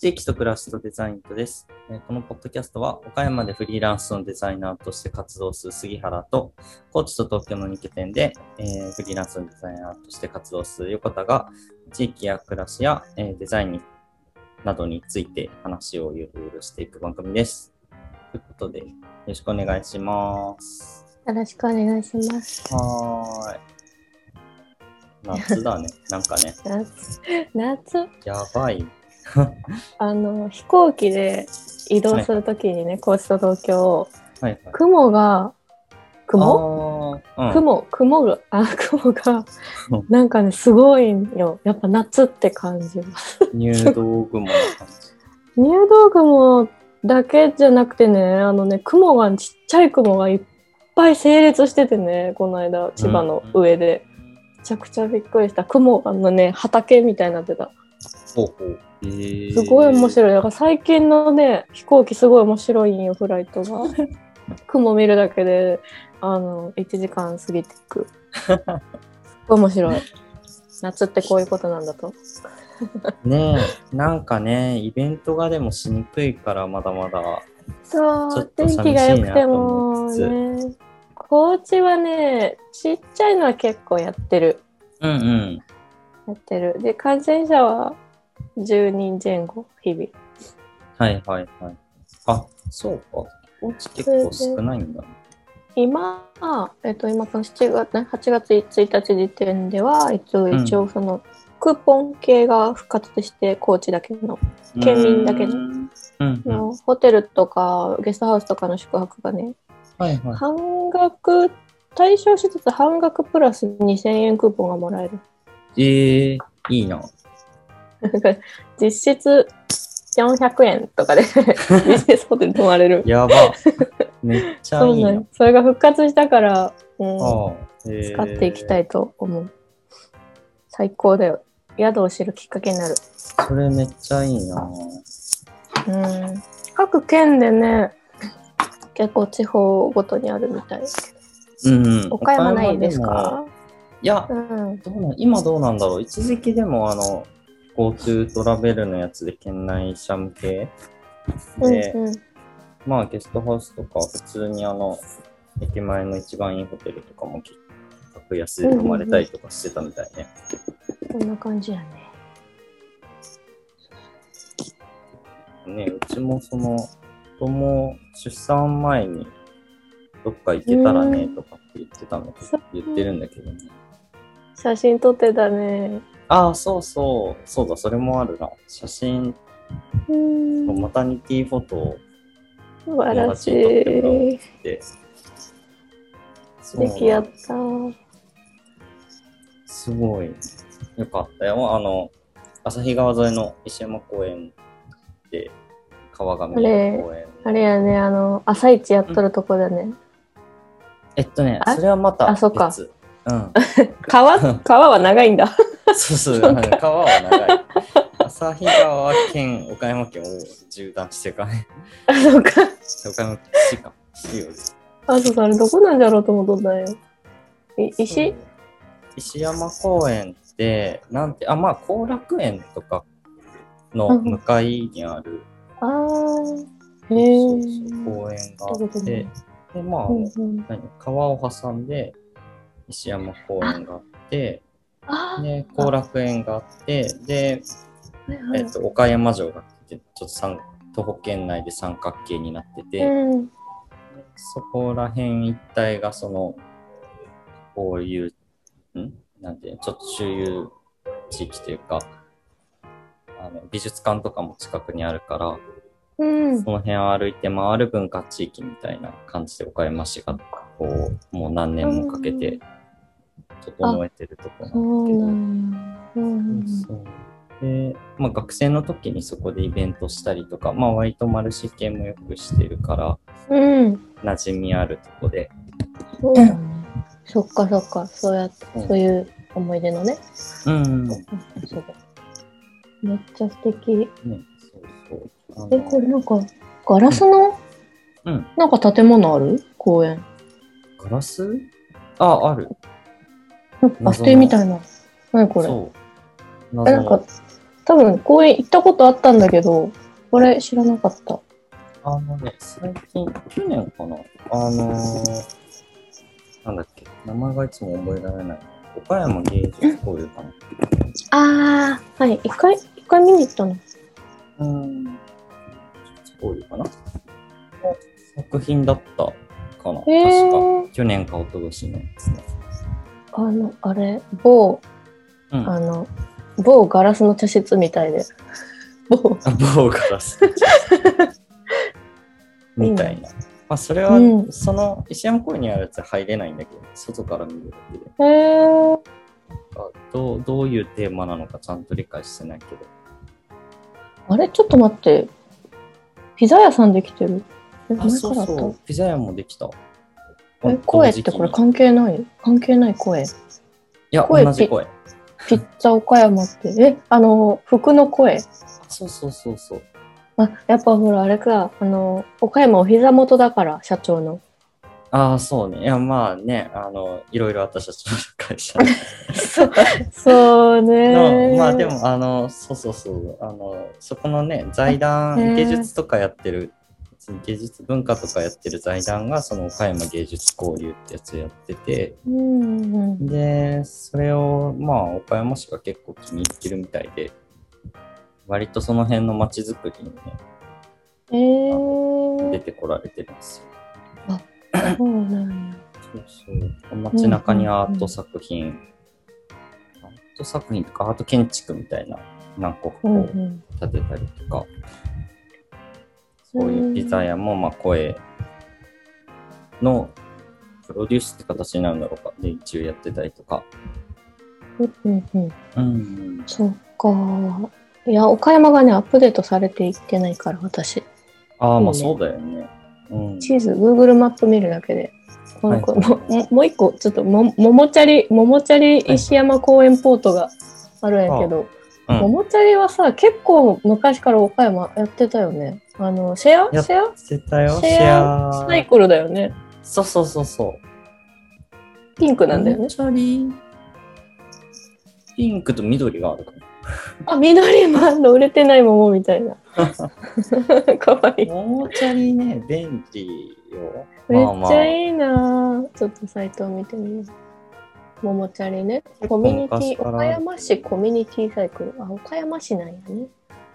地域と暮らしとデザインとです。えーこのポッドキャストは、岡山でフリーランスのデザイナーとして活動する杉原と、高知と東京の2拠点で、えーフリーランスのデザイナーとして活動する横田が、地域や暮らしや、えーデザインになどについて話をゆるゆるしていく番組です。ということで、よろしくお願いします。よろしくお願いします。はーい。夏だね。なんかね、夏、夏、やばい。あの、飛行機で移動するときにね、高知と東京、はいはい。雲が、雲？うん、雲、雲が、あ、雲がうん、なんかね、すごいんよ。やっぱ夏って感じます。入道雲。入道雲だけじゃなくてね、あのね、雲が、ちっちゃい雲がいっぱい整列しててね、この間、千葉の上で。めちゃくちゃびっくりした。雲がのね、畑みたいになってた。ほうほう。えーすごい面白い。だから最近のね、飛行機すごい面白いんよ、フライトが。雲見るだけで、あの、1時間過ぎていく。すっごい面白い。夏ってこういうことなんだと。ねえ、なんかね、イベントがでもしにくいから、まだまだ。そう、ちょっと天気が良くてもね、高知はね、ちっちゃいのは結構やってる。うんうん。やってる。で、感染者は10人前後、日々。はいはいはい。あ、そうか。結構少ないんだね。今、えっと、今この7月、ね8月1日時点では、一応、ん一応その、クーポン系が復活して、高知だけの、県民だけのうんうん。のホテルとかゲストハウスとかの宿泊がね、はいはい。半額、対象施設半額プラス2000円クーポンがもらえる。ええー、いいな。実質400円とかでビジネスホテル泊まれる。やば。めっちゃいいな。そうね。それが復活したから、うん、使っていきたいと思う。最高だよ。宿を知るきっかけになる。それめっちゃいいな。うん。各県でね、結構地方ごとにあるみたいですけうんうん。ど。岡山ないですか？いや、うん。どうなん今どうなんだろう一時期でもあの GoTo トラベルのやつで県内者向けで、うんうん。まあゲストハウスとか普通にあの駅前の一番いいホテルとかも格安で泊まれたりとかしてたみたいね。こんな感じやね。ねうちもその子供出産前にどっか行けたらねとかって言ってたの言ってるんだけどね。写真撮ってたね。ああ、そうそう。そうだ、それもあるな。写真、うん。マタニティフォトを素晴らしい。素敵やった。すごい。よかったよ。あの、旭川沿いの石山公園で、川が見える公園。あれやね、あの、朝一やっとるとこだね。えっとね、あそれはまたあそっか別。うん。川、川は長いんだ。そうそう、川は長い。旭川県、岡山県を縦断してかね。あ、そうか。岡山市か。市。あ、そうか、あれどこなんだろうと思ったんよ。い石？石山公園って、なんて、あ、まあ、後楽園とかの向かいにある、あー。そうへそうー。公園があってね、で、まあ、うんうん、何？川を挟んで、石山公園があって、で、後楽園があって、で、えっと、岡山城があって、ちょっと三徒歩圏内で三角形になってて、うん。そこら辺一帯がその、こういう、ん？なんていうの？ちょっと周遊地域というか、あの美術館とかも近くにあるから、うん。その辺を歩いて回る文化地域みたいな感じで岡山市がこう、もう何年もかけて整えてるとこそなんだけど、で、まあ、学生の時にそこでイベントしたりとか、まあ、割とマルシ系もよくしてるから、うん。馴染みあるとこで、そうだね。そっかそっか。そうやって、うんそういう思い出のね。うん、うだ。めっちゃ素敵。そうそう。え、これなんか、ガラスの、うんなんか建物ある？公園。ガラス？あ、ある。バス停みたいな。何これ？そう。え、なんか、多分公園行ったことあったんだけど、これ知らなかった。あのね、最近、去年かな？あのー、なんだっけ、名前がいつも覚えられない。岡山芸術交流かな？ああ、はい。一回、一回見に行ったの。うーん。交流かな？の作品だったかな。へ確か。ー去年か一昨年のやつね。あの、あれ、某、うん。あ、あの、某ガラスの茶室みたいで。某。棒ガラス。みたいな。まあ、それは、うんその石山公園にあるやつは入れないんだけど、外から見るだけで。へどうどういうテーマなのかちゃんと理解してないけど。あれ、ちょっと待って。ピザ屋さんできてる。あ、そうそう。ピザ屋もできた。え、声ってこれ関係ない？関係ない声。いや、声同じ声。ピッツァ岡山って。え、あの、服の声。そうそうそうそう。あ、やっぱほら、あれか。あの、岡山お膝元だから、社長の。ああ、そうね。いや、まあね、あの、いろいろ私たちの会社そうそうねの、まあでも、あの、そうそうそう、あの、そこのね、財へ団、ー芸術とかやってる、芸術文化とかやってる財団が、その岡山芸術交流ってやつをやってて、うんうん。で、それを、まあ、岡山市が結構気に入ってるみたいで、割とその辺の街づくりにね、えー、出てこられてるんですよ。そうなんや。そうそう。街中にアート作品、アート作品とかアート建築みたいな何個かこうんう。うん建てたりとか、そういうピザ屋もまあ声のプロデュースって形になるんだろうか。で、一応やってたりとか。うんうんうん。うん。そっか。いや、岡山がね、アップデートされていってないから、私。ああ、まあそうだよね。うん。地図、Google マップ見るだけで。この子はいもう一個、ちょっとも、ももちゃり、ももちゃり石山公園ポートがあるんやけど、うんももちゃりはさ、結構昔から岡山やってたよね。あの、シェア？シェア？してたよ、シェア？サイクルだよね。そうそうそうそう。ピンクなんだよね。チャリピンクと緑があるかあ、緑もあんの売れてない桃みたいな。かわいい。な。おもちゃりね、便利よ。めっまあまあちゃいいなぁちょっとサイトを見てみよう。ももちゃりね。コミュニティ、岡山市コミュニティサイクル。あ、岡山市なんやね。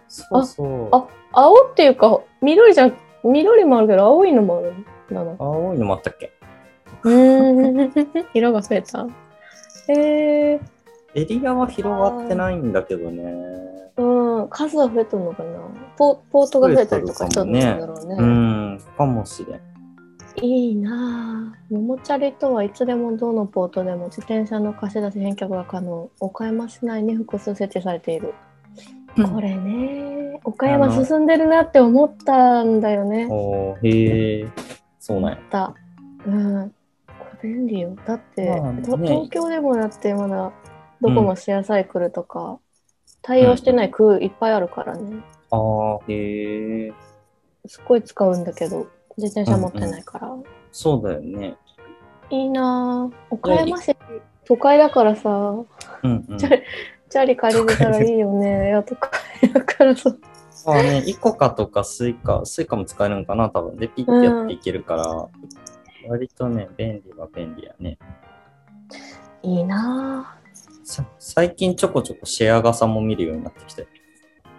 そうそう。あ青っていうか、緑じゃん、緑もあるけど、青いのもあるな。青いのもあったっけ？うーん。色が増えた。えエリアは広がってないんだけどね。ー、うん、数は増えとるのかなポポートが増えたりとかしとるんだろうね。うん、かもしれん。いいなぁ。ももチャリとはいつでもどのポートでも自転車の貸し出し返却が可能。岡山市内に複数設置されている。これね、岡山進んでるなって思ったんだよね。へえ、そうなんや。だ。うん。これ便利よ。だって、まあねと東京でもだってまだどこもシェアサイクルとか、対応してない区いっぱいあるからね。ああ、へえ、すっごい使うんだけど、自転車持ってないから。そうだよね。いいなぁ。岡山市、都会だからさ、うんうん。チャリ借りれたらいいよね。いや、都会だからさ。まあね、イコカとかスイカ、スイカも使えるのかな、多分。で、ピッてやっていけるから、割とね、便利は便利やね。いいなさ最近ちょこちょこシェア傘も見るようになってきて。ぁ。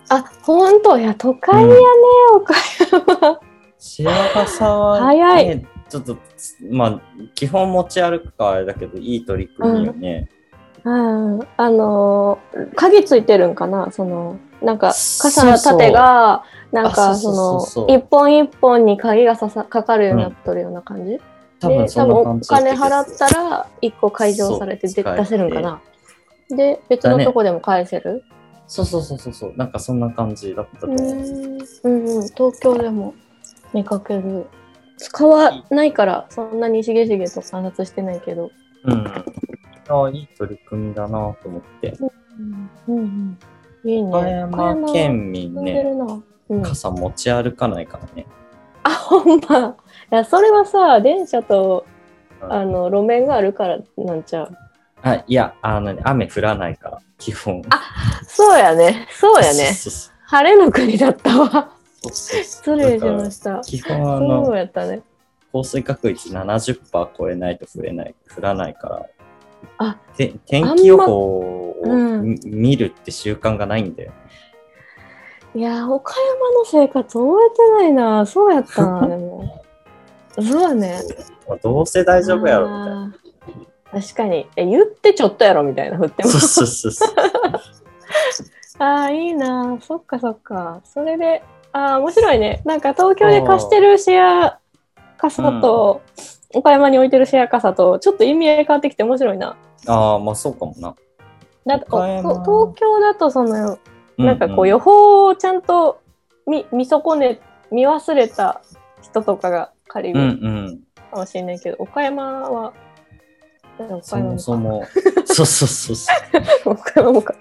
あ、ほんと、いや、都会やね、岡山。シェア傘は、ね、早いちょっと、まあ、基本持ち歩くかあれだけど、いい取り組みよね。うん、あのー鍵ついてるんかな？そのなんか傘の縦がなんあかその一本一本に鍵がささかかるようになっとるような感じ、多分でそんな感じ多分お金払ったら一個解錠されて出せるんかな？で別のとこでも返せる、そうそうそうそうそう、なんかそんな感じだったとう思う。んうんうん。東京でも見かける。使わないからそんなにしげしげと観察してないけど、うん。ああ、いい取り組みだなと思って。うんうんうん、いいね岡山県民ね、うん、傘持ち歩かないからね。あ、ほんま。いや、それはさ、電車と、うんあの、路面があるからなんちゃう。あ、いや、あのね、雨降らないから、基本。そうやね。そうやね。晴れの国だったわ。失礼しました。基本あそのう、やったね。降水確率70%超えないと降れない、降らないから。あて天気予報を見るって習慣がないんだよ。いやー、岡山の生活覚えてないな。そうやったな、でも。そうやね。まあどうせ大丈夫やろみたいな。確かに。え、言ってちょっとやろみたいな振ってもそう。そうそうそう。ああ、いいな。そっかそっか。それで、ああ、面白いね。なんか東京で貸してるシェア傘と、岡山に置いてるシェア傘と、ちょっと意味合い変わってきて面白いな。ああ、まあそうかもな。だってこ岡山東京だとその、なんかこうう予報をちゃんと見見損ね、見忘れた人とかが借りんうん。うるんうん。かもしれないけど、岡山は、岡そ山もかもそも。そうそうそうそう。岡山もか。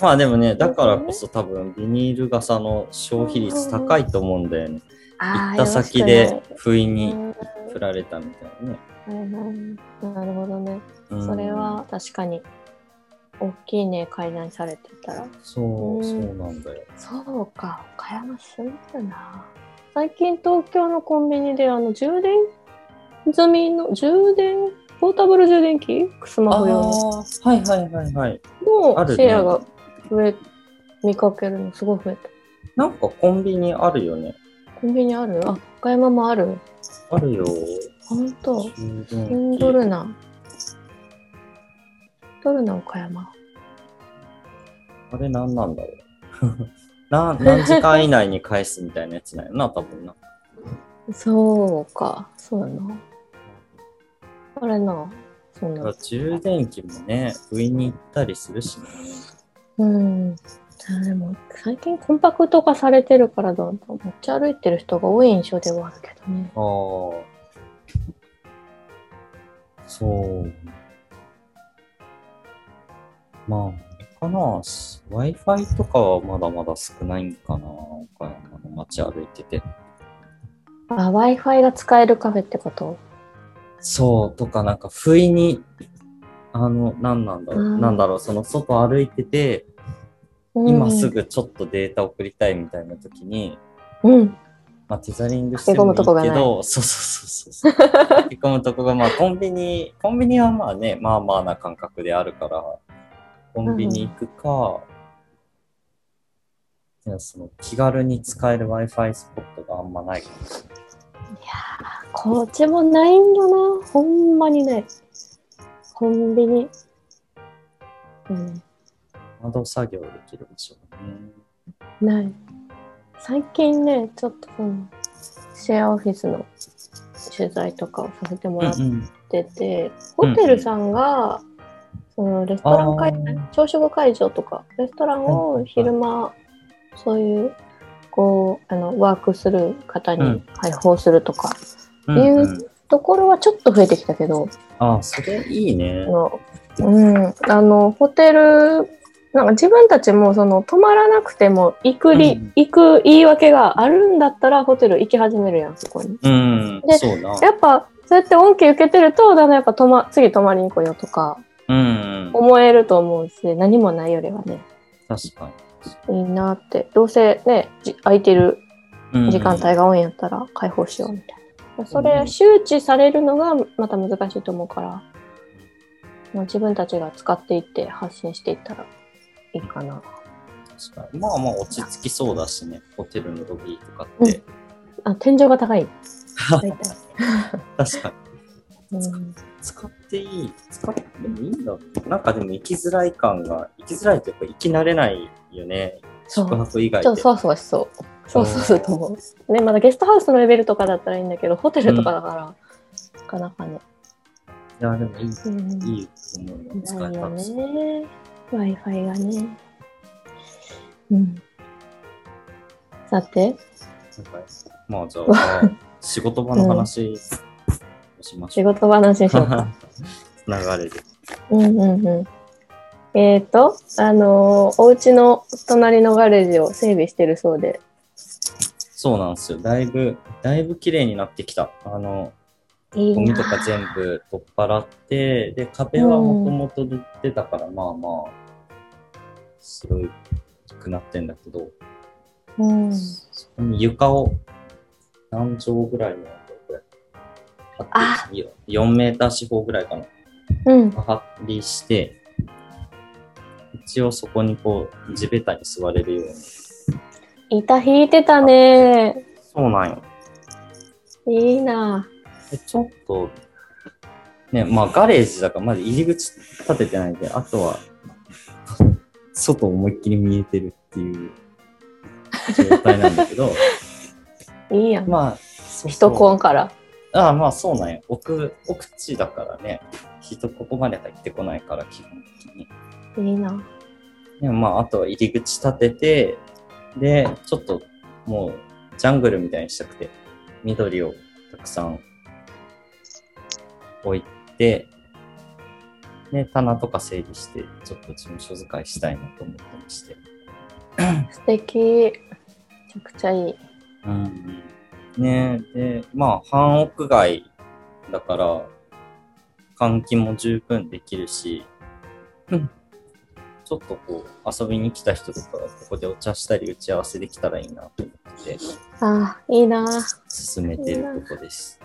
まあでもね、だからこそ多分ビニール傘の消費率高いと思うんだよね。行った先で不意に振られたみたいなね。うんなるほどね。うん。それは確かに大きいね改ざんされてたら。そうう、ん。そうなんだよ。そうか。岡山住んでるな。最近東京のコンビニであの充電済みの充電ポータブル充電器？スマホ用の。はいはいはいはい。あのシェアが増え見かけるのすごい増えた。なんかコンビニあるよね。コンビニある？あ。岡山もある？あるよ。ほん。と充住電器んどるなどるな岡山あれ何なんだろう？な何時間以内に返すみたいなやつだよな、多分な。そうか。そうやな。あれな。そんな。充電器もね、上に行ったりするしね。うん。あでも最近コンパクト化されてるからどんどん持ち歩いてる人が多い印象ではあるけどね。ああ。そう。まあ、かな。Wi-Fi とかはまだまだ少ないんかな。岡山の街歩いてて。あ、Wi-Fi が使えるカフェってこと？そう、とかなんか不意に、あの、なんなんだろう。うんなんだろう、その外歩いてて、今す。ぐちょっとデータ送りたいみたいな時に、うん。まあ、テザリングしてもいいけど、そうそうそうそう。駆け込むとこが、まあ、コンビニ、コンビニはまあね、まあまあな感覚であるから、コンビニ行くか、いやその気軽に使える Wi-Fi スポットがあんまないかもしれない。こっちもないんよな。ほんまにない。コンビニ。うん。窓作業できる場所がね。ない。最近ね、ちょっとその、シェアオフィスの取材とかをさせてもらっうんてて、ホテルさんが、そのレストラン会朝食会場とかレストランを昼間、そういうこうあのワークする方にうん開放するとか、うん。いううんうんところはちょっと増えてきたけど、ああ、それいいねうん、あのホテルなんか自分たちもその泊まらなくても行くり、うん。行く言い訳があるんだったらホテル行き始めるやんそこに。うん、でそうな。やっぱそうやって恩恵受けてるとだんだんやっぱ泊ま次泊まりに来ようとかうん、思えると思うし何もないよりはね。確かに。いいなって。どうせねじ空いてるうん。時間帯が多いんやったら開放しようみたいな、そうん。れ周知されるのがまた難しいと思うから、まあ、自分たちが使っていって発信していったらいいかな。確かに。まあまあ落ち着きそうだしね、ホテルのロビーとかって。あ天井が高い。確かに。うん、使っていい、使ってもいいんだ。なんかでも行きづらい感が、行きづらいとやっぱ行き慣れないよね。そう。宿泊以外で。ちょっとそわそわしそうそうそうと思う。ねまだゲストハウスのレベルとかだったらいいんだけどホテルとかだから、なかなかね、いや、でもいい、うん、いいと思うよ。使ないよい方しね w i f i がねうんさて？まあじゃあ、仕事場の話をしまし仕ょう。事話にしようか 流れで。うんうんうん。えっ、と、あのーお家の隣のガレージを整備してるそうで。そうなんですよ。だいぶ、だいぶ綺麗になってきた。あの、いいなゴミとか全部取っ払って、で、壁はもともと塗ってたから、まあまあ、白くなってんだけど、うん。そこに床を何畳ぐらいのこれああって4メーター四方ぐらいかな。うん。張りして、一応そこにこう地べたに座れるように。板引いてたね。そうなんよ。いいな。でちょっと、ね、まあガレージだからまだ入り口立ててないんで、あとは、外思いっきり見えてるっていう 状態なんだけど、いいやん。まあ、そう人コンから。ああ、まあそうなんよ。奥、奥地だからね、人ここまで入ってこないから、基本的に。いいな。でもまあ、あとは入り口立てて、で、ちょっともうジャングルみたいにしたくて、緑をたくさん置いて、で、棚とか整理して、ちょっと事務所使いしたいなと思ってまして。素敵。めちゃくちゃいい。うん。ねで、まあ、半屋外だから、換気も十分できるし、うんちょっとこう、遊びに来た人とか、ここでお茶したり打ち合わせできたらいいなと思って、ああ、いいな。進めてるとこです。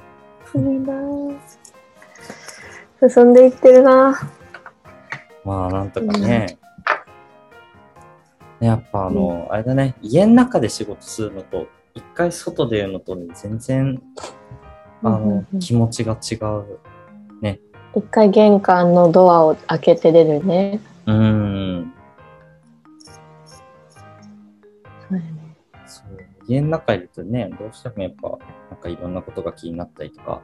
いいな。進んでいってるな。まあ、なんとかね。やっぱあの、あれだね、家の中で仕事するのと、一回外でやるのと、全然、あうんうんの、うん気持ちが違う。一回玄関のドアを開けて出るね。うーん。そうやね。そう家の中いるとね、どうしてもやっぱ、なんかいろんなことが気になったりとか、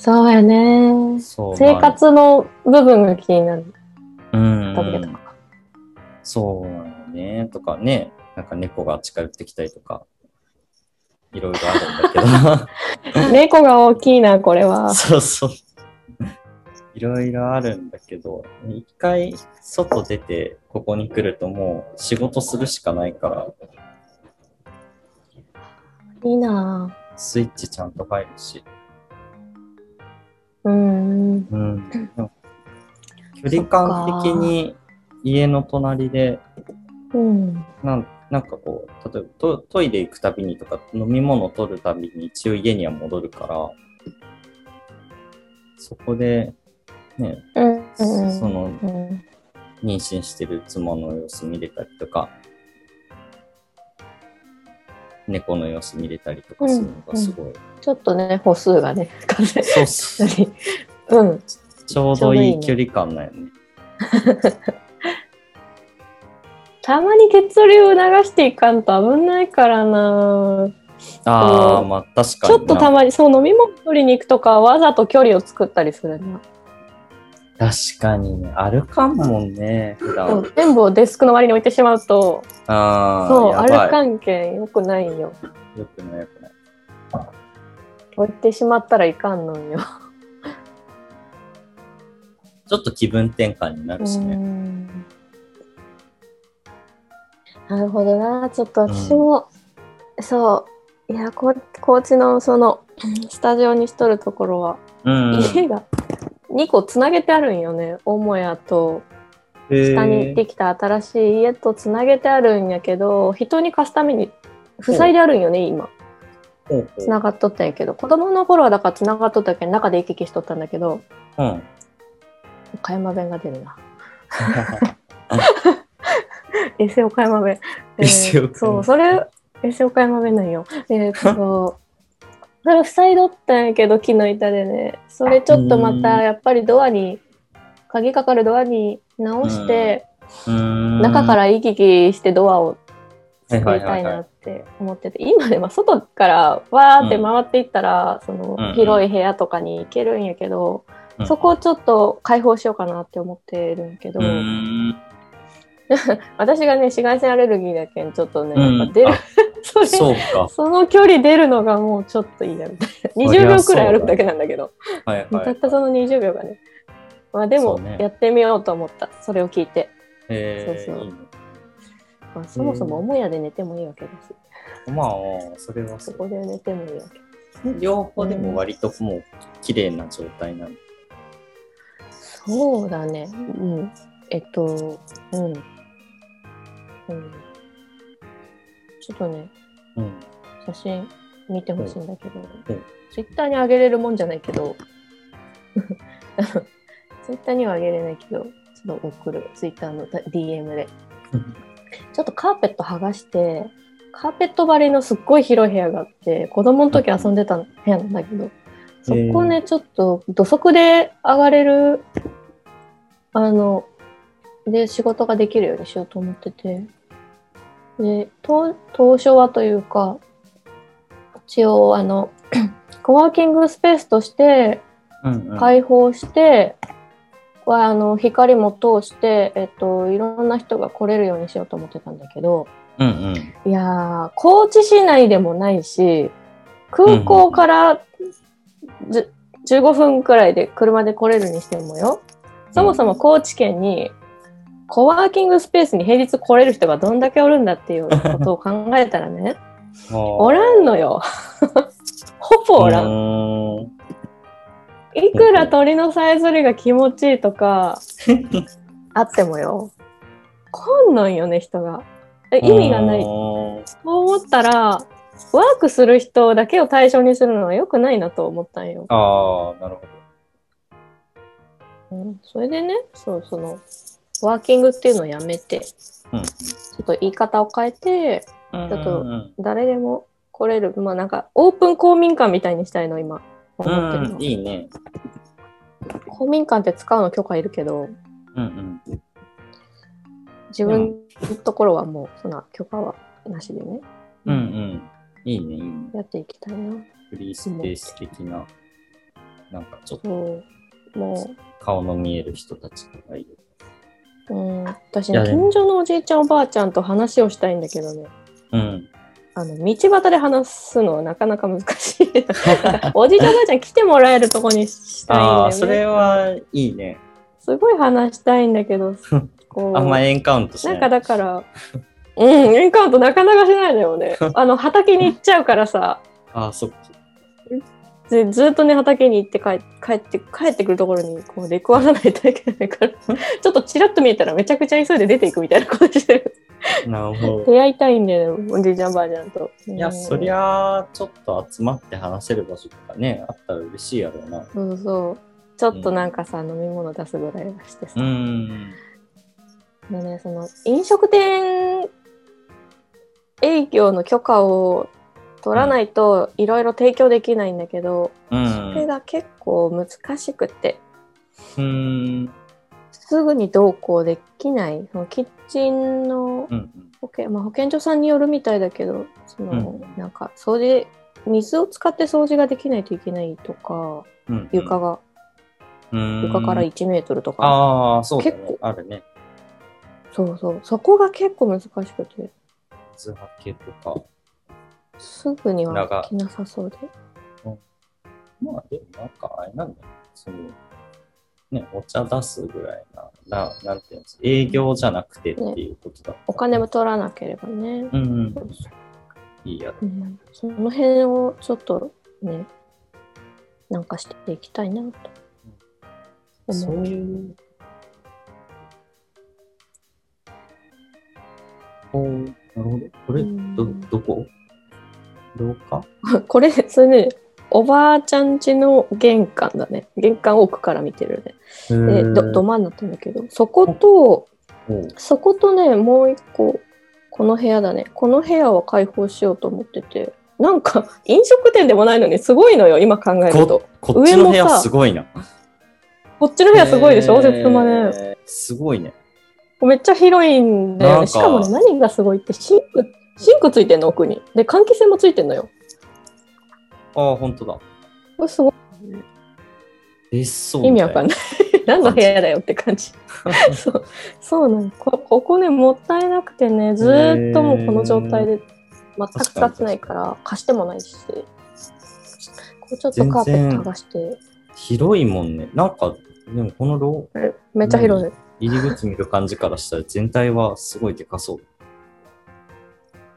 そうやね。そう。生活の部分が気になる。まあ、うん片付けとか。そうなのね。とかね、なんか猫が近寄ってきたりとか、いろいろあるんだけど。猫が大きいな、これは。そうそう。いろいろあるんだけど、一回外出てここに来るともう仕事するしかないから、いいな。スイッチちゃんと入るし。うん。うん。距離感的に家の隣で、うん。なんなんかこう、例えばトトイレ行くたびにとか飲み物取るたびに一応家には戻るから、そこで、ね、うん。そのうん。妊娠してる妻の様子見れたりとか、猫の様子見れたりとかするのがすごい。ちょっとね、歩数がね、風そうそう。うん。ちょうどいい距離感だよね。たまに血流を流していかんと危ないからな。ああ、うんまあ確かにな。ちょっとたまに、そう、飲み物取りに行くとか、わざと距離を作ったりするな。確かにね。歩かんもんね、普段。全部をデスクの周りに置いてしまうと、ああ、そう、やばい歩かんけん良くないよ。よくないよくない。置いてしまったらいかんのよ。ちょっと気分転換になるしうね。んなるほどな。ちょっと私も、そう、いや、こ高知のその、スタジオにしとるところは、うん。家が2個つなげてあるんよね。母屋と、下にできた新しい家とつなげてあるんやけど、人に貸すために塞いであるんよね、うほうつながっとったんやけど、子供の頃はだからつながっとったけん、中で行き来しとったんだけど、うん。岡山弁が出るな。エセ岡山弁。エセ岡山そう、それ、エセ岡山弁なんよ。えーっと、それ塞いどったんやけど、木の板で。ね。それちょっとまうん。た、やっぱりドアに、鍵かかるドアに直して、中から行き来してドアをはい作りたいないって思ってて、今でも外からわーって回っていったら、そのうん。広い部屋とかに行けるんやけど、うん。そこをちょっと開放しようかなって思ってるんやけど。私がね、紫外線アレルギーだけん、ちょっとね、うんやっぱ出るあ、それ、そうか。その距離出るのがもうちょっといいやみたいな。そりゃ20秒くらい歩くだけなんだけど、はいはい。たったその20秒がね。まあでもやってみようと思った。それを聞いて。えー、そうそういいねまあ、そもそも母屋で寝てもいいわけだし、まあ、それはそ。こで寝てもいいわけ。両方でも割ともう綺麗な状態なの。そうだね。うん。えっと、うん。うん。ちょっとね、うん。写真見てほしいんだけど、うんツイッターに上げれるもんじゃないけど、ツイッターには上げれないけど、ちょっと送る、ツイッターの DM で。ちょっとカーペット剥がして、カーペット張りのすっごい広い部屋があって、子供の時遊んでた部屋なんだけど、そこね、ちょっと土足で上がれる、あの、で、仕事ができるようにしようと思ってて、で、当当初はというか、一応、あの、コワーキングスペースとしてうんうん。開放して、はあの光も通して、えっと、いろんな人が来れるようにしようと思ってたんだけど、うんうん。いやー、高知市内でもないし、空港からじゅ15分くらいで車で来れるにしてもよ、そもそも高知県にコワーキングスペースに平日来れる人がどんだけおるんだっていうことを考えたらね、おおらんのよ。ほぼおらん。ん。いくら鳥のさえずりが気持ちいいとか あってもよ、来んのんよね、人が。え意味がない。い。そう思ったら、ワークする人だけを対象にするのは良くないなと思ったんよ。ああ、なるほうん、それでね、そう、その、ワーキングっていうのをやめて。うん。ょっと言い方を変えて、うんちょっとうん誰でも来れる、まあなんか、オープン公民館みたいにしたいの、今、思ってるの。うん、いいね。公民館って使うの許可いるけど、うんうん。自分のところはもう、そんな許可はなしでね、うんうん。いいね、いいね。やっていきたいな。フリースペース的な、なんかちょっとそう、も顔の見える人たちがいる。う、うん、私ね、近所のおじいちゃんおばあちゃんと話をしたいんだけどね、うん。あの道端で話すのはなかなか難しい。おじいちゃんおばあちゃん来てもらえるとこにしたいんだよね。ああ、それはいいね。すごい話したいんだけど、こう あんまエンカウントしな。ないんかだから、うん、エンカウントなかなかしないのよね。あの、畑に行っちゃうからさ、ああ、そっか。ずずっとね、畑に行って帰帰って、帰ってくるところにこう出くわさないといけないから、ちょっとチラッと見えたらめちゃくちゃ急いで出ていくみたいなことしてる。なるほど。出会いたいんだよね、おじいちゃんおばあちゃんと。いや、そりゃ。ちょっと集まって話せる場所とかね、あったら嬉しいやろうな。そうそう。ちょっとなんかさ、飲み物出すぐらいはしてさ。うん。でね、その飲食店営業の許可を取らないといろいろ提供できないんだけど、うそれん。が結構難しくて、うん。すぐに同行できない。そのキッチンのうん。保健,、まあ、保健所さんによるみたいだけど、その、うんなんか掃除、水を使って掃除ができないといけないとか、うん。床が、うん。床から1メートルとか、ああ、そうだね結構。あるね。そうそう、そこが結構難しくて、水はけとか。すぐには長できなさそうで。まあ、でもなんか、あれなんだよ。その、ね、お茶出すぐらいな、ななんていうんです営業じゃなくてっていうことだ。お金も取らなければね。うんうん。いいや。うん、その辺をちょっとね、なんかしていきたいなと思う。そういう。おーなるほど。これ、うんど、どこ？廊下 これ、それね、おばあちゃん家の玄関だね。玄関奥から見てるね。で、ど、ど真ん中だけど、そこと、そことね、もう一個、この部屋だね。この部屋は開放しようと思ってて、なんか、飲食店でもないのにすごいのよ、今考えるとこ。こっちの部屋すごいな。こっちの部屋すごいでしょ、えー節間ね。すごいね。めっちゃ広いんだよね。しかもね、何がすごいって、シンク、シンクついてんの、奥に。で、換気扇もついてんのよ。ああ、本当だ。これすごい。別荘意味わかんない。何の部屋だよって感じ。そう、そうなの。こここね、もったいなくてね、ずーっともうこの状態で全く使ってないから、貸してもないし。こうちょっとカーペット剥がして、広いもんね。なんか、でもこの廊えめっちゃ広い。入り口見る感じからしたら全体はすごいでかそう。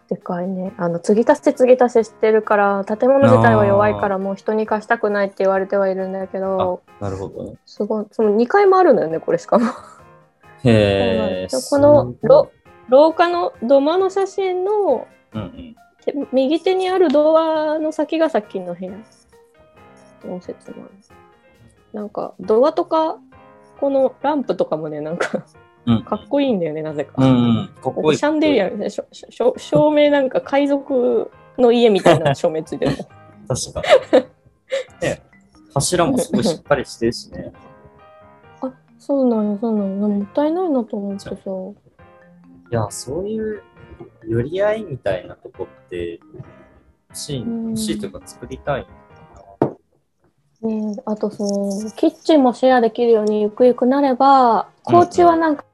でかいね。あの、継ぎ足して継ぎ足ししてるから、建物自体は弱いからもう人に貸したくないって言われてはいるんだけど、なるほどね。すごい、その2階もあるのよね、これしかも。へえ。このすごい廊下の土間の写真のうんうん。手右手にあるドアの先がさっきの部屋。応接間。なんか、ドアとか、このランプとかもね、なんか、うんかっこいいんだよね、なぜか。うんうん。かっこいい。シャンデリアみたいな、しょしょ照明なんか海賊の家みたいな照明ついてるの。確かに。ね柱もすごいしっかりしてるしね。あ、そうなんよ、そうなんよ。もったいないなと思ってさ。いや、そういう寄り合いみたいなとこって欲しい、うん欲しいというか作りたい。ねえあとそのキッチンもシェアできるようにゆくゆくなれば高知はなんか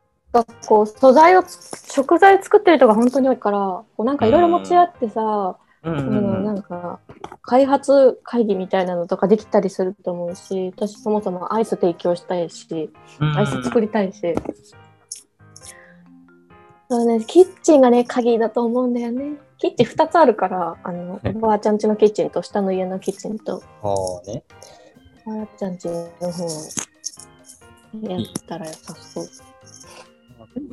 こう素材をつ食材作ってる人が本当に多いからこうなんかいろいろ持ち合ってさ、うん。なんんか開発会議みたいなのとかできたりすると思うし私そもそもアイス提供したいしアイス作りたいし、そうね、キッチンがね鍵だと思うんだよね。キッチン2つあるからあのはい。おばあちゃん家のキッチンと下の家のキッチンと。ああね。おばあちゃん家の方やったら良さそう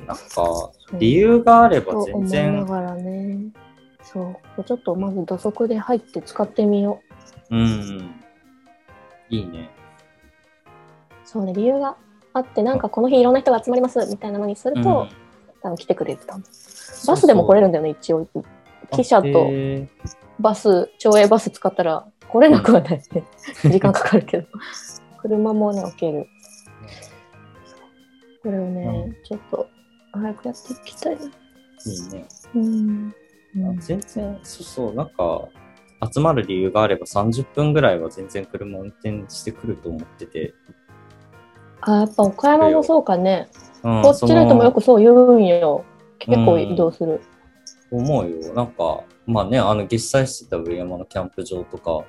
なんか、理由があれば全然、がらね。そう。ちょっとまず土足で入って使ってみよう。うんうん。いいね。そうね理由があってなんかこの日いろんな人が集まりますみたいなのにすると、うん。多分来てくれると。思うバスでも来れるんだよね一応。汽車とへバス町営バス使ったら来れなくはないね。時間かかるけど。車もね置けるこれをね、うちょっと早くやっていきたい。いいね。うん、うん。全然、そうそう、なんか、集まる理由があれば30分ぐらいは全然車運転してくると思ってて。あやっぱ岡山もそうかね。うんこっちの人もよくそう言うんよ。結構うん移動する。思うよ。なんか、まあね、あの、実際してた上山のキャンプ場とか、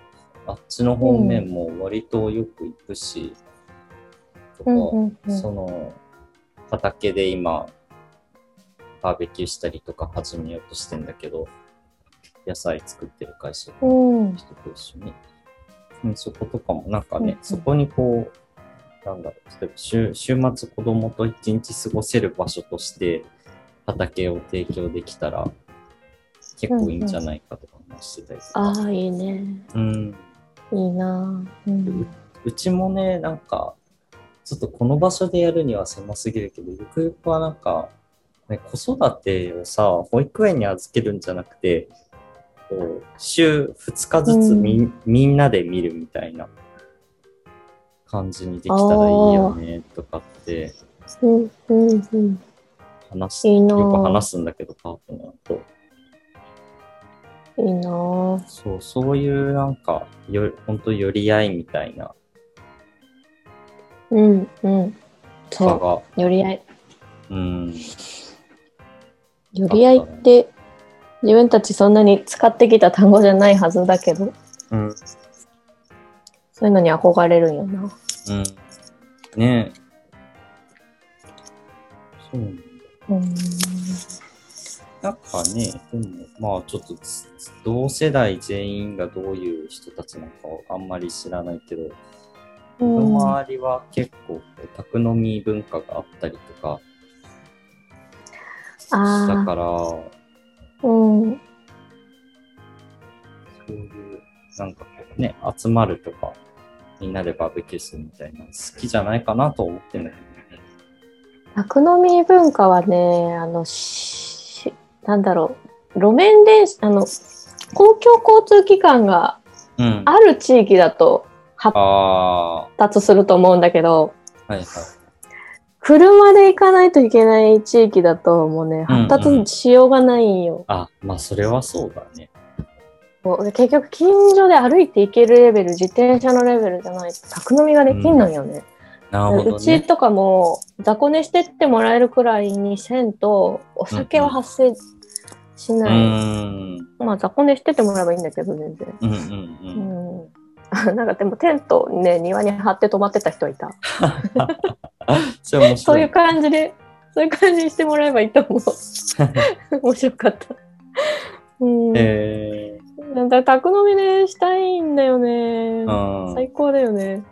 あっちの方面も割とよく行くし、とか、うんうんうん。その、畑で今、バーベキューしたりとか始めようとしてんだけど、野菜作ってる会社のうん人と一緒に。うん、そことかも。なんかね、うんうん。そこにこう、なんだろう、例えば週週末子供と一日過ごせる場所として畑を提供できたら結構いいんじゃないかとか話してたりとか。ああいいね。うん。いいなぁ、うん、うちもね、なんか、ちょっとこの場所でやるには狭すぎるけど、ゆくゆくはなんか、ね、子育てをさ、保育園に預けるんじゃなくて、こう、週2日ずつみ,、みんなで見るみたいな感じにできたらいいよね、とかってうんうんうん話す、よくぁ話すんだけど、パートナーと。いいな。ぁそう、そういうなんか、よ、本当寄り合いみたいなうんうん。そう。寄り合い。うん、寄り合いって自分たちそんなに使ってきた単語じゃないはずだけど。うん、そういうのに憧れるんよな。うん。ね。え。そうなんだ。うん。なんかね、でも、まあちょっとつ、同世代全員がどういう人たちなのかをあんまり知らないけど、うん僕の周りは結構宅飲み文化があったりとかしたあから、そういう、なんかね、集まるとか、みんなでバーベキューするみたいな、好きじゃないかなと思ってんだけどね。宅飲み文化はねあのしなんだろう路面電車あの公共交通機関がうん。ある地域だと発あ達すると思うんだけどあ、はいはい。車で行かないといけない地域だともうねうんうん発達しようがないんよ、あ、まあそれはそうだね。もう結局近所で歩いて行けるレベル自転車のレベルじゃないと宅飲みができんのよね、なるほどうちね。とかも雑魚寝してってもらえるくらいにせんとお酒は発生しうない、ーん。まあ雑魚寝してってもらえばいいんだけど全然うんうんううん。ん なんかでもテントね庭に張って泊まってた人いた そういう感じでそういう感じにしてもらえばいいと思う 面白かったうん。えなんか宅飲みね、したいんだよね。ー、最高だよね。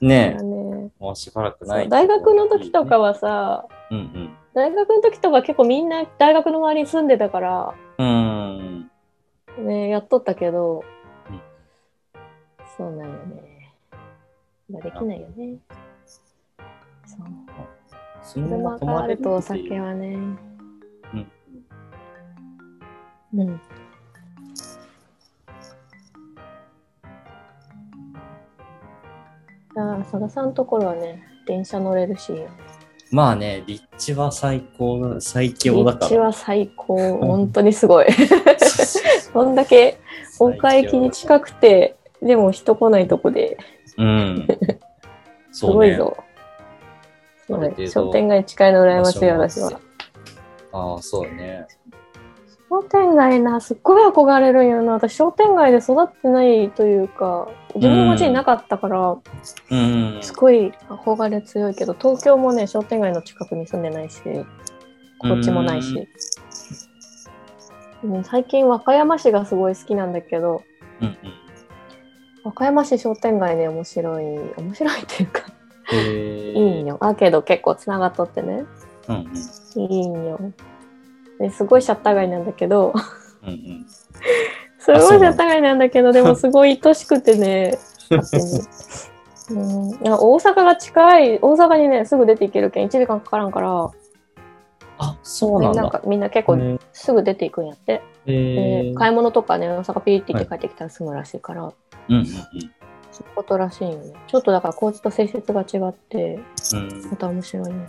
うん。ねだねもうしばらくない。大学の時とか。はさ、うん大学の時とか結構みんな大学の周りに住んでたから、うん。うん。ね、やっとったけど、うんそうなんよね。まあ、できないよね。そう。そのまま車があるとお酒はね。う。ん。う。ん。だから、佐田さんのところはね、電車乗れるし、まあね、立地は最高、最強だから。立地は最高。本当にすごい。こんだけ岡駅に近くて、でも人来ないとこで、うん。す。ごいぞ。商店街近いの羨ましい、私は。ああ、そうね。商店街な、すっごい憧れるんよな。私、商店街で育ってないというか、自分の街になかったから、うん。すごい憧れ強いけど、東京もね、商店街の近くに住んでないし、こっちもないし。うん最近、和歌山市がすごい好きなんだけど、うんうん。和歌山市商店街ね、面白い、面白いっていうか。いいんよ。アーケード結構つながっとってね、うんうん。いいんよ。ですごいシャッター街なんだけど、うんうん。すごいシャッター街なんだけど、でもすごい愛しくてね。うん、大阪が近い、大阪にね、すぐ出て行けるけん、1時間かからんから、あ、そうなんだ。みんな結構へすぐ出ていくんやって。えで買い物とかね、大阪ピーって行って帰ってきたら済むらしいから、うんうんそういうことらしいんよね。ちょっとだから、高知と性質が違って、うん。うんまた面白いね。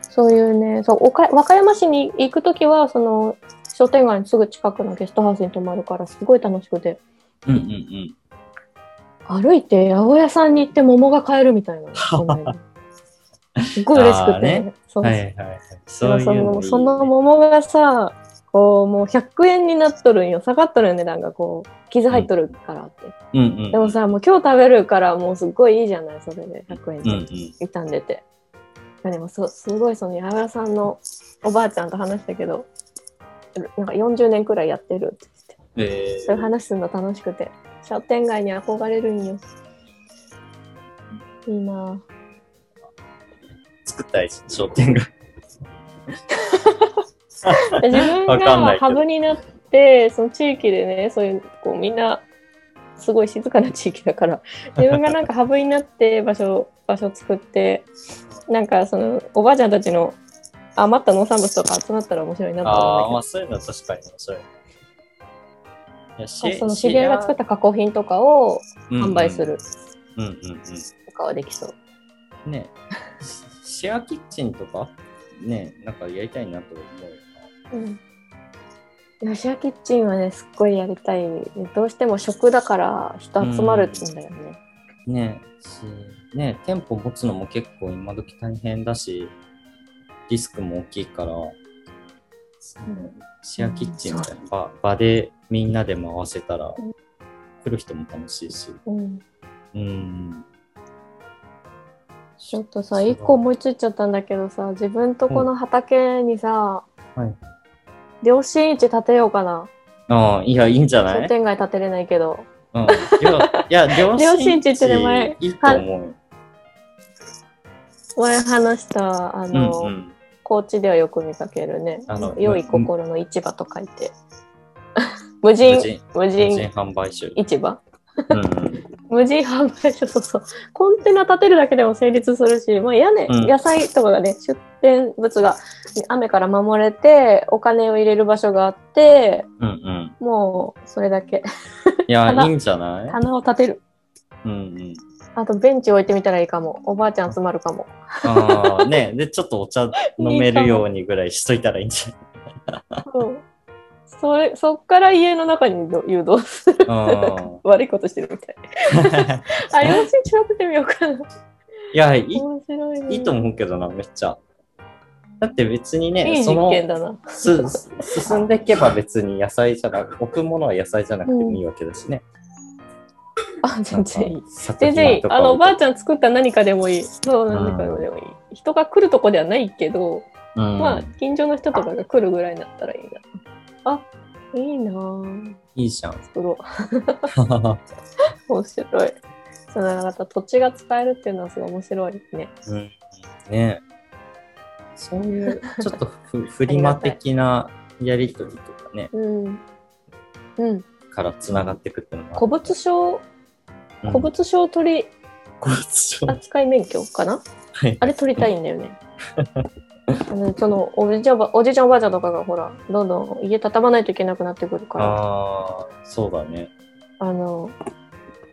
そういうね、そう、岡和歌山市に行くときは、その、商店街のすぐ近くのゲストハウスに泊まるから、すごい楽しくて、うんうんうん。歩いて八百屋さんに行って桃が買えるみたいな。すっごい嬉しくて。ねそうはいはいその桃がさ、こう、もう100円になっとるんよ。下がっとるよ、値段がこう、傷入っとるからって。うんうん。でもさ、もう今日食べるから、もうすっごいいいじゃない、それで100円で。うんうん。傷んでて。でもそすごいその八百屋さんのおばあちゃんと話したけど、なんか40年くらいやってるって言って、えそういう話するの楽しくて、商店街に憧れるんよ。いいなぁ。作ったり商店街。で自分がハブになって、その地域でね、そういう、こうみんな、すごい静かな地域だから、自分がなんかハブになって場所、場所作って、なんかその、おばあちゃんたちの余った農産物とか集まったら面白いなとああ、思うんだまあそういうのは確かに面白い。いやその知り合いが作った加工品とかを販売す。るうんうんうんとかはできそう。うん。ねシシェアキッチンとか？ねなんかやりたいなと思うようん。ヨシアキッチンはね、すっごいやりたい。どうしても食だから人集まるんだよね。な。ねし、ね店舗持つのも結構今時大変だし、リスクも大きいから、シェアキッチンみたいな場場でみんなで回せたらうん、来る人も楽しいし。うん。うん。ちょっとさ、一個思いついちゃったんだけどさ、自分とこの畑にさ、はい両親市建てようかな。ああ、いや、いいんじゃない？商店街建てれないけど。うん。いや、両両親地って名前いいと思うよ。前話した、あの、うんうん。高知ではよく見かけるねあの。良い心の市場と書いて。無人無、人無無人人販売所。市場？うんうん。無人販売所、そうそう。コンテナ建てるだけでも成立するし、まあ屋根、うん野菜とかがね、出店物が雨から守れて、お金を入れる場所があって、うんうん。もうそれだけ。いや、棚いいんじゃない？棚を建てる。うんうん。あとベンチ置いてみたらいいかも。おばあちゃん集まるかも。ああ、ね で、ちょっとお茶飲めるようにぐらいしといたらいいんじうん。それ、そっから家の中にど誘導する。ゃない悪いことしてるみたい。うん。あ、両親ちらってみようかな。いや、いい。いいと思うけどな、めっちゃ。だって別にいね、い実その、進んでいけば別に野菜じゃなく、置くものは野菜じゃなくてもいいわけだしね。あ、全然いい。作全然いい。あの、おばあちゃゃん作った何かでもいい。そう、何かでもいい。人が来るとこではないけど、ん、うん、まあ、近所の人とかが来るぐらいだったらいいな。あ、いいなぁ。いいじゃん。作ろう。面白い。そのなんか土地が使えるっていうのはすごい面白いね。うん。ねそういう、ちょっとふフリマ的なやりとりとかね、うん。うん。から繋がっていくっていうのもある古物商、うん古物商取り古物商扱い免許かな？はいあれ取りたいんだよね。あ のそのおじいちゃんおじいちゃんおばあちゃんとかがほらどんどん家畳まないといけなくなってくるからああ、そうだね。あの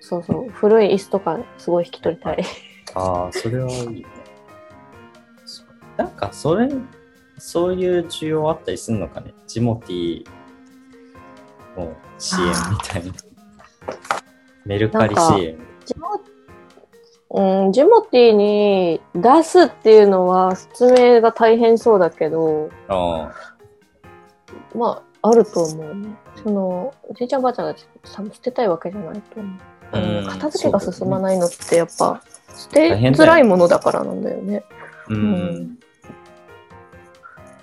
そうそう古い椅子とかすごい引き取りたい。ああ、それはいいなんか、それ、そういう需要あったりするのかね？ジモティの支援みたいな。メルカリ支援。ジモうん、ジモティに出すっていうのは説明が大変そうだけどあまああると思うね。そのおじいちゃんおばあちゃんが捨てたいわけじゃないと思う。うん片付けが進まないのってやっぱ捨てづらいものだからなんだよね。うん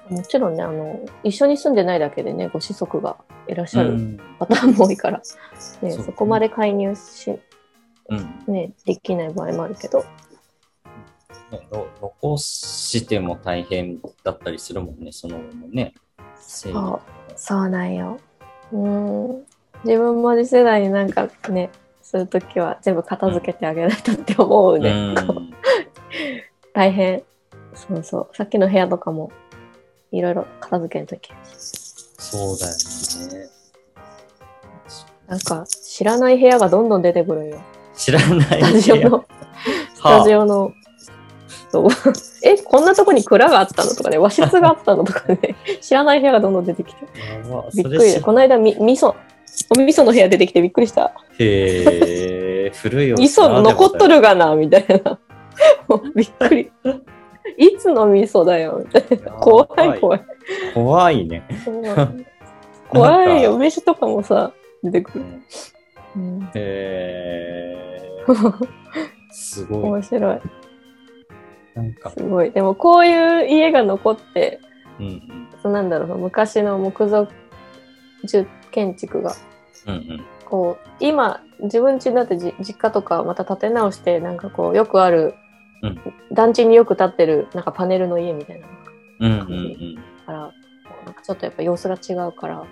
もちろんねあの一緒に住んでないだけでねご子息がいらっしゃるうん。パターンも多いから、ねそうそこまで介入し、うんね、できない場合もあるけどねの残しても大変だったりするもんね、その後もね。整理とかそうなんよ。うん自分も次世代になんかねするときは全部片付けてあげないとって思うね、うん。大変そうそうさっきの部屋とかもいろいろ片付けるときそうだよね。なんか知らない部屋がどんどん出てくるんよ知らないスタジオのスタジオ。オの。そう え、こんなとこに蔵があったのとかね、和室があったのとかね、知らない部屋がどんどん出てきて。びっくりで。この間み、味噌、お味噌の部屋出てきてびっくりした。へえ、古いお味噌残っとるがな、みたいな。びっくり。いつの味噌だよ、みたいな。怖い怖い。怖いね。怖いよ。飯とかもさ、出てくる。へーすごい。面白い。なんか、すごい。でもこういう家が残って、うんうん。そうなんだろう、昔の木造住建築がうんうん。こう今自分家だってじ実家とかまた建て直してなんかこうよくある、うん団地によく建ってるなんかパネルの家みたいなのがうん。からちょっとやっぱ様子が違うから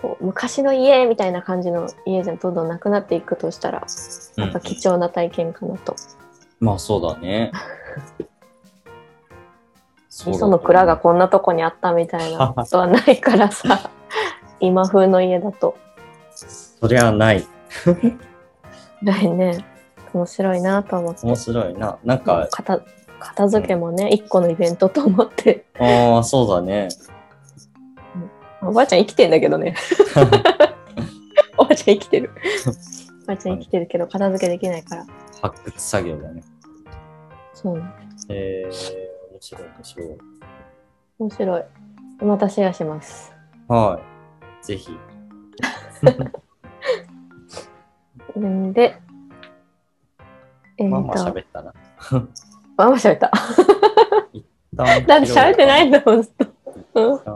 こう昔の家みたいな感じの家じゃどんどんなくなっていくとしたらやっぱ貴重な体験かなと。まあそうだね。味噌の蔵がこんなとこにあったみたいなことはないからさ 今風の家だとそりゃない。ないね面白いなと思って面白いな。なんか、片片付けもね一個のイベントと思ってああ、そうだね。おばあちゃん生きてんだけどね おばあちゃん生きてる おばあちゃん生きてるけど片付けできないから発掘作業だね。そうえー、面白い面白い。面白いまたシェアしますはい。ぜひ。ん でえー、まあまあと喋ったな。まあまあ喋った。一旦だって喋ってないんだもんずっと